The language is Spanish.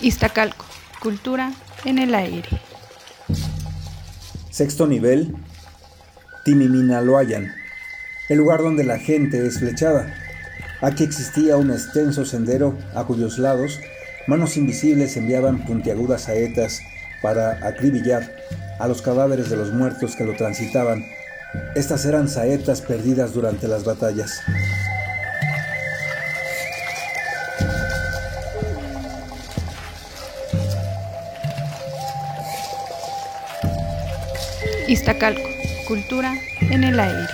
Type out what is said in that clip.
Iztacalco, cultura en el aire. Sexto nivel, Timiminaloayan, el lugar donde la gente es flechada. Aquí existía un extenso sendero a cuyos lados manos invisibles enviaban puntiagudas saetas para acribillar a los cadáveres de los muertos que lo transitaban. Estas eran saetas perdidas durante las batallas. Iztacalco, cultura en el aire.